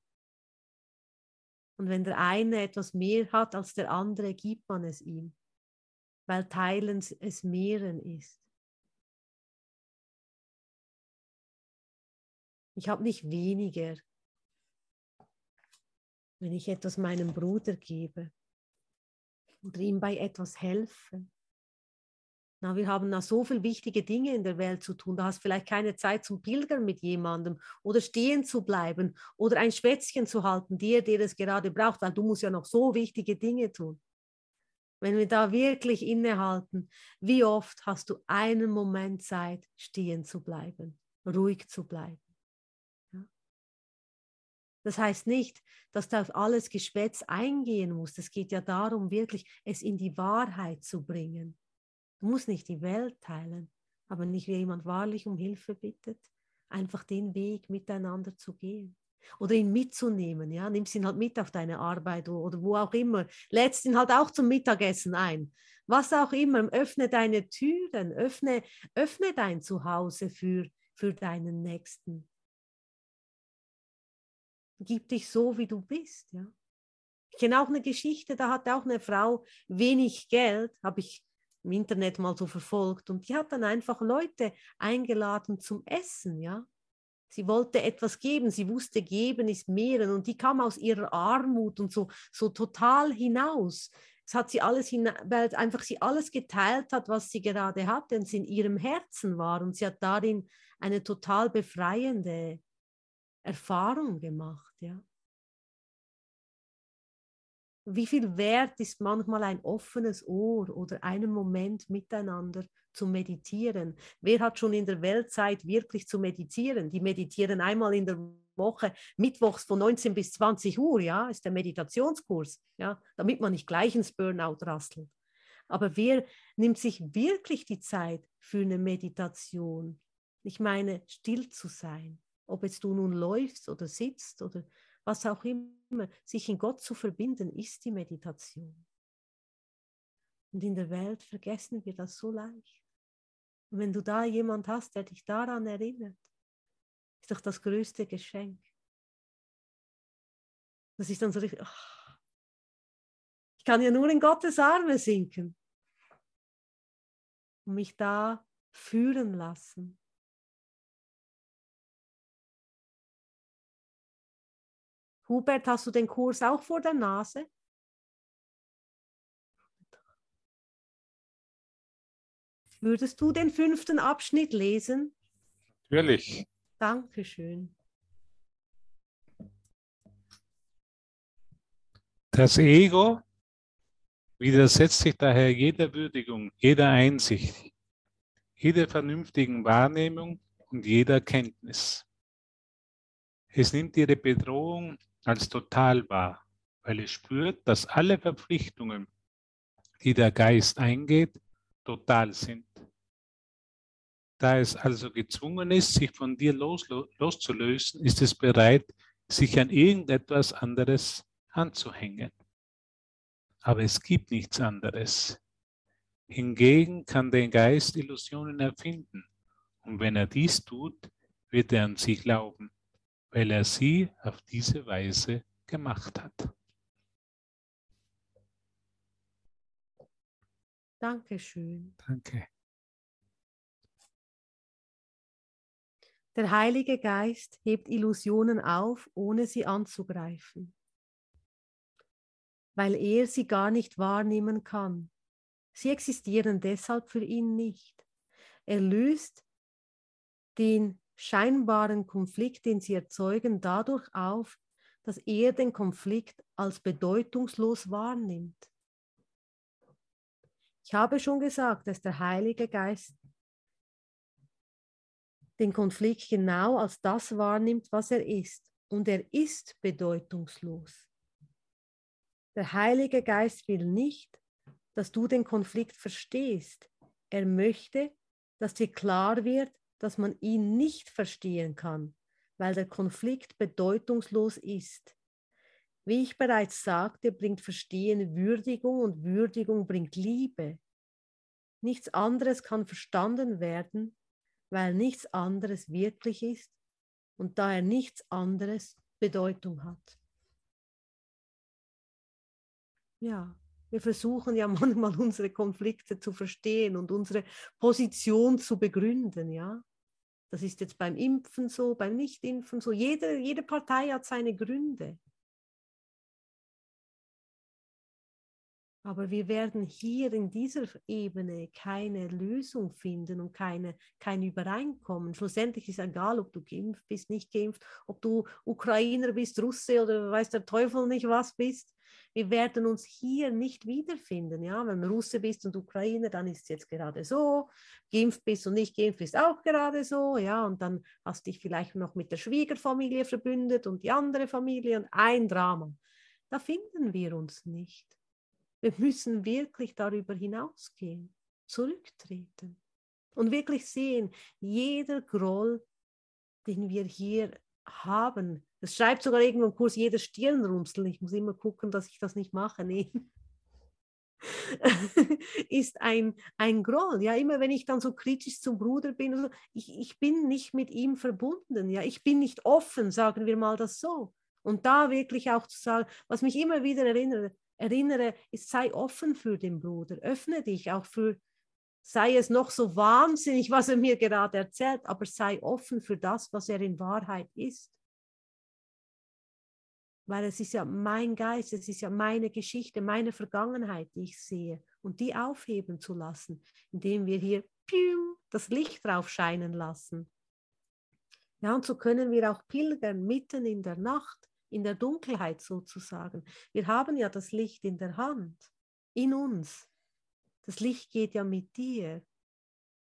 Speaker 1: Und wenn der eine etwas mehr hat als der andere, gibt man es ihm, weil Teilen es mehren ist. Ich habe nicht weniger, wenn ich etwas meinem Bruder gebe oder ihm bei etwas helfe. Na, wir haben da so viele wichtige Dinge in der Welt zu tun. Da hast vielleicht keine Zeit zum Pilgern mit jemandem oder stehen zu bleiben oder ein Schwätzchen zu halten, der, der es gerade braucht, weil du musst ja noch so wichtige Dinge tun. Wenn wir da wirklich innehalten, wie oft hast du einen Moment Zeit, stehen zu bleiben, ruhig zu bleiben? Das heißt nicht, dass du auf alles Geschwätz eingehen musst. Es geht ja darum, wirklich es in die Wahrheit zu bringen Du musst nicht die Welt teilen, aber nicht wie jemand wahrlich um Hilfe bittet, einfach den Weg miteinander zu gehen oder ihn mitzunehmen. Ja, nimmst ihn halt mit auf deine Arbeit oder wo auch immer. Lädst ihn halt auch zum Mittagessen ein. Was auch immer. Öffne deine Türen, öffne, öffne dein Zuhause für, für deinen Nächsten. Gib dich so, wie du bist. Ja. Ich kenne auch eine Geschichte, da hat auch eine Frau wenig Geld, habe ich im Internet mal so verfolgt und die hat dann einfach Leute eingeladen zum Essen, ja. Sie wollte etwas geben, sie wusste, geben ist mehren und die kam aus ihrer Armut und so, so total hinaus. Es hat sie alles, weil einfach sie alles geteilt hat, was sie gerade hatte und es in ihrem Herzen war und sie hat darin eine total befreiende Erfahrung gemacht, ja. Wie viel wert ist manchmal ein offenes Ohr oder einen Moment miteinander zu meditieren? Wer hat schon in der Weltzeit wirklich zu meditieren? Die meditieren einmal in der Woche, mittwochs von 19 bis 20 Uhr, ja, ist der Meditationskurs, ja, damit man nicht gleich ins Burnout rasselt. Aber wer nimmt sich wirklich die Zeit für eine Meditation? Ich meine, still zu sein, ob jetzt du nun läufst oder sitzt oder was auch immer, sich in Gott zu verbinden, ist die Meditation. Und in der Welt vergessen wir das so leicht. Und wenn du da jemand hast, der dich daran erinnert, ist doch das größte Geschenk. Das ist dann so richtig, ach, ich kann ja nur in Gottes Arme sinken und mich da fühlen lassen. Hubert, hast du den Kurs auch vor der Nase? Würdest du den fünften Abschnitt lesen?
Speaker 4: Natürlich.
Speaker 1: Dankeschön.
Speaker 4: Das Ego widersetzt sich daher jeder Würdigung, jeder Einsicht, jeder vernünftigen Wahrnehmung und jeder Kenntnis. Es nimmt ihre Bedrohung als total wahr, weil es spürt, dass alle Verpflichtungen, die der Geist eingeht, total sind. Da es also gezwungen ist, sich von dir los, loszulösen, ist es bereit, sich an irgendetwas anderes anzuhängen. Aber es gibt nichts anderes. Hingegen kann der Geist Illusionen erfinden. Und wenn er dies tut, wird er an sie glauben weil er sie auf diese Weise gemacht hat.
Speaker 1: Dankeschön.
Speaker 4: Danke.
Speaker 1: Der Heilige Geist hebt Illusionen auf, ohne sie anzugreifen, weil er sie gar nicht wahrnehmen kann. Sie existieren deshalb für ihn nicht. Er löst den scheinbaren Konflikt, den sie erzeugen, dadurch auf, dass er den Konflikt als bedeutungslos wahrnimmt. Ich habe schon gesagt, dass der Heilige Geist den Konflikt genau als das wahrnimmt, was er ist. Und er ist bedeutungslos. Der Heilige Geist will nicht, dass du den Konflikt verstehst. Er möchte, dass dir klar wird, dass man ihn nicht verstehen kann, weil der Konflikt bedeutungslos ist. Wie ich bereits sagte, bringt Verstehen Würdigung und Würdigung bringt Liebe. Nichts anderes kann verstanden werden, weil nichts anderes wirklich ist und daher nichts anderes Bedeutung hat. Ja, wir versuchen ja [laughs] manchmal unsere Konflikte zu verstehen und unsere Position zu begründen, ja. Das ist jetzt beim Impfen so, beim Nichtimpfen so. Jede, jede Partei hat seine Gründe. Aber wir werden hier in dieser Ebene keine Lösung finden und keine, kein Übereinkommen. Schlussendlich ist egal, ob du geimpft bist, nicht geimpft, ob du Ukrainer bist, Russe oder weiß der Teufel nicht was bist. Wir werden uns hier nicht wiederfinden. Ja? Wenn du Russe bist und Ukrainer, dann ist es jetzt gerade so. Geimpft bist und nicht geimpft bist auch gerade so. Ja? Und dann hast du dich vielleicht noch mit der Schwiegerfamilie verbündet und die andere Familie und ein Drama. Da finden wir uns nicht. Wir müssen wirklich darüber hinausgehen, zurücktreten und wirklich sehen, jeder Groll, den wir hier haben, das schreibt sogar irgendwo im Kurs, jeder Stirnrunzel, ich muss immer gucken, dass ich das nicht mache, nee. [laughs] ist ein, ein Groll. Ja, immer wenn ich dann so kritisch zum Bruder bin, so, ich, ich bin nicht mit ihm verbunden. Ja, ich bin nicht offen, sagen wir mal das so. Und da wirklich auch zu sagen, was mich immer wieder erinnert, erinnere, ist, sei offen für den Bruder, öffne dich auch für, sei es noch so wahnsinnig, was er mir gerade erzählt, aber sei offen für das, was er in Wahrheit ist. Weil es ist ja mein Geist, es ist ja meine Geschichte, meine Vergangenheit, die ich sehe. Und die aufheben zu lassen, indem wir hier das Licht drauf scheinen lassen. Ja, und so können wir auch pilgern mitten in der Nacht in der Dunkelheit sozusagen. Wir haben ja das Licht in der Hand, in uns. Das Licht geht ja mit dir.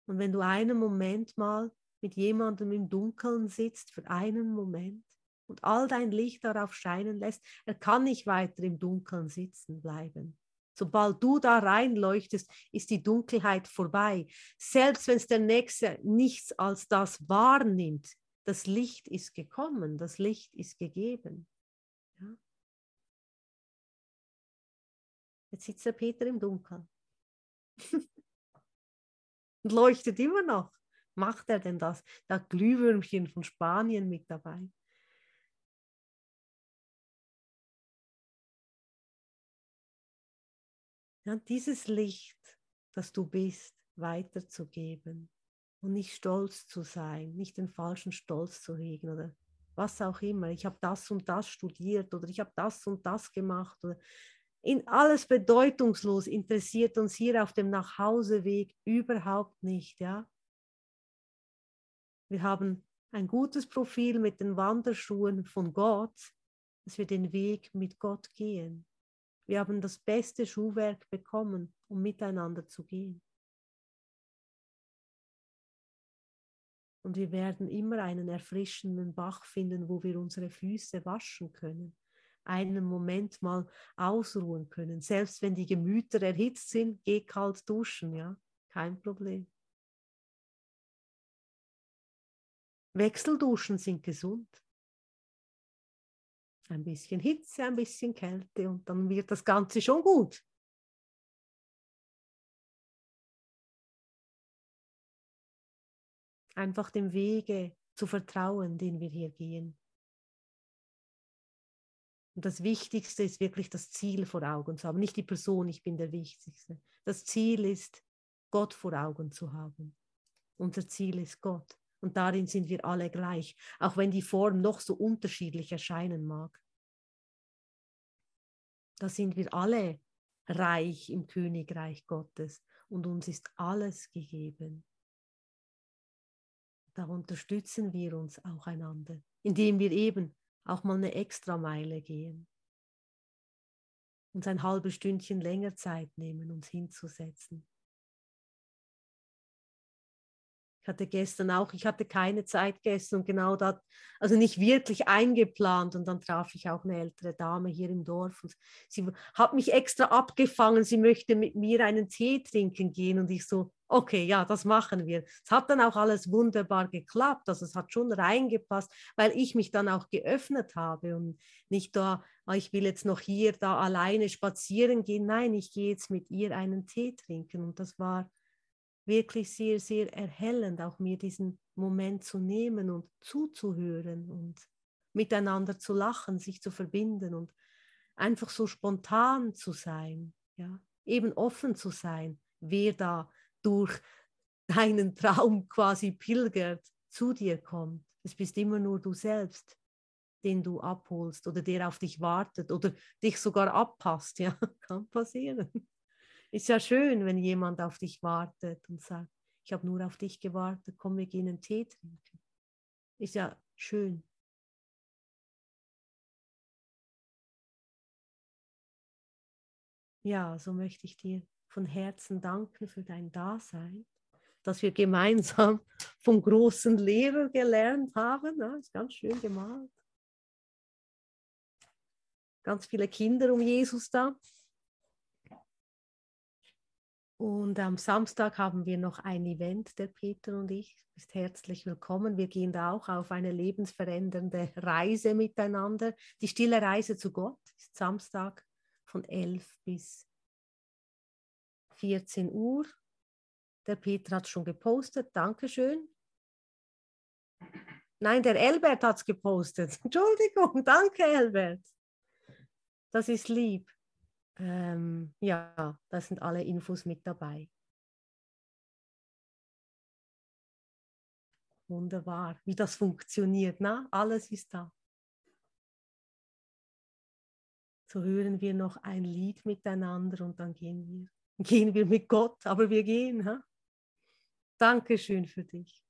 Speaker 1: Und wenn du einen Moment mal mit jemandem im Dunkeln sitzt, für einen Moment, und all dein Licht darauf scheinen lässt, er kann nicht weiter im Dunkeln sitzen bleiben. Sobald du da reinleuchtest, ist die Dunkelheit vorbei. Selbst wenn es der Nächste nichts als das wahrnimmt, das Licht ist gekommen, das Licht ist gegeben. Ja? Jetzt sitzt der Peter im Dunkeln [laughs] und leuchtet immer noch. Macht er denn das? Da Glühwürmchen von Spanien mit dabei. Ja, dieses Licht, das du bist, weiterzugeben und nicht stolz zu sein, nicht den falschen Stolz zu hegen oder was auch immer. Ich habe das und das studiert oder ich habe das und das gemacht. Oder in alles bedeutungslos interessiert uns hier auf dem Nachhauseweg überhaupt nicht. Ja? Wir haben ein gutes Profil mit den Wanderschuhen von Gott, dass wir den Weg mit Gott gehen. Wir haben das beste Schuhwerk bekommen, um miteinander zu gehen. Und wir werden immer einen erfrischenden Bach finden, wo wir unsere Füße waschen können, einen Moment mal ausruhen können. Selbst wenn die Gemüter erhitzt sind, geh kalt duschen, ja, kein Problem. Wechselduschen sind gesund. Ein bisschen Hitze, ein bisschen Kälte und dann wird das Ganze schon gut. einfach dem Wege zu vertrauen, den wir hier gehen. Und das Wichtigste ist wirklich das Ziel vor Augen zu haben, nicht die Person, ich bin der Wichtigste. Das Ziel ist, Gott vor Augen zu haben. Unser Ziel ist Gott. Und darin sind wir alle gleich, auch wenn die Form noch so unterschiedlich erscheinen mag. Da sind wir alle reich im Königreich Gottes und uns ist alles gegeben. da unterstützen wir uns auch einander, indem wir eben auch mal eine Extrameile gehen. Uns ein halbes Stündchen länger Zeit nehmen, uns hinzusetzen. Ich hatte gestern auch, ich hatte keine Zeit gestern und genau das, also nicht wirklich eingeplant. Und dann traf ich auch eine ältere Dame hier im Dorf und sie hat mich extra abgefangen, sie möchte mit mir einen Tee trinken gehen. Und ich so, okay, ja, das machen wir. Es hat dann auch alles wunderbar geklappt. Also es hat schon reingepasst, weil ich mich dann auch geöffnet habe und nicht da, ah, ich will jetzt noch hier da alleine spazieren gehen. Nein, ich gehe jetzt mit ihr einen Tee trinken. Und das war wirklich sehr, sehr erhellend, auch mir diesen Moment zu nehmen und zuzuhören und miteinander zu lachen, sich zu verbinden und einfach so spontan zu sein, ja, eben offen zu sein, wer da durch deinen Traum quasi pilgert, zu dir kommt. Es bist immer nur du selbst, den du abholst oder der auf dich wartet oder dich sogar abpasst, ja, [laughs] kann passieren. Ist ja schön, wenn jemand auf dich wartet und sagt, ich habe nur auf dich gewartet, komm, wir gehen einen Tee trinken. Ist ja schön. Ja, so möchte ich dir von Herzen danken für dein Dasein, dass wir gemeinsam [laughs] vom großen Lehrer gelernt haben. Ja, ist ganz schön gemalt. Ganz viele Kinder um Jesus da. Und am Samstag haben wir noch ein Event, der Peter und ich. Du bist herzlich willkommen. Wir gehen da auch auf eine lebensverändernde Reise miteinander. Die stille Reise zu Gott ist Samstag von 11 bis 14 Uhr. Der Peter hat schon gepostet. Dankeschön. Nein, der Elbert hat es gepostet. [laughs] Entschuldigung, danke, Elbert. Das ist lieb. Ähm, ja, da sind alle Infos mit dabei. Wunderbar, wie das funktioniert. Na, alles ist da. So hören wir noch ein Lied miteinander und dann gehen wir. Gehen wir mit Gott, aber wir gehen. Ha? Dankeschön für dich.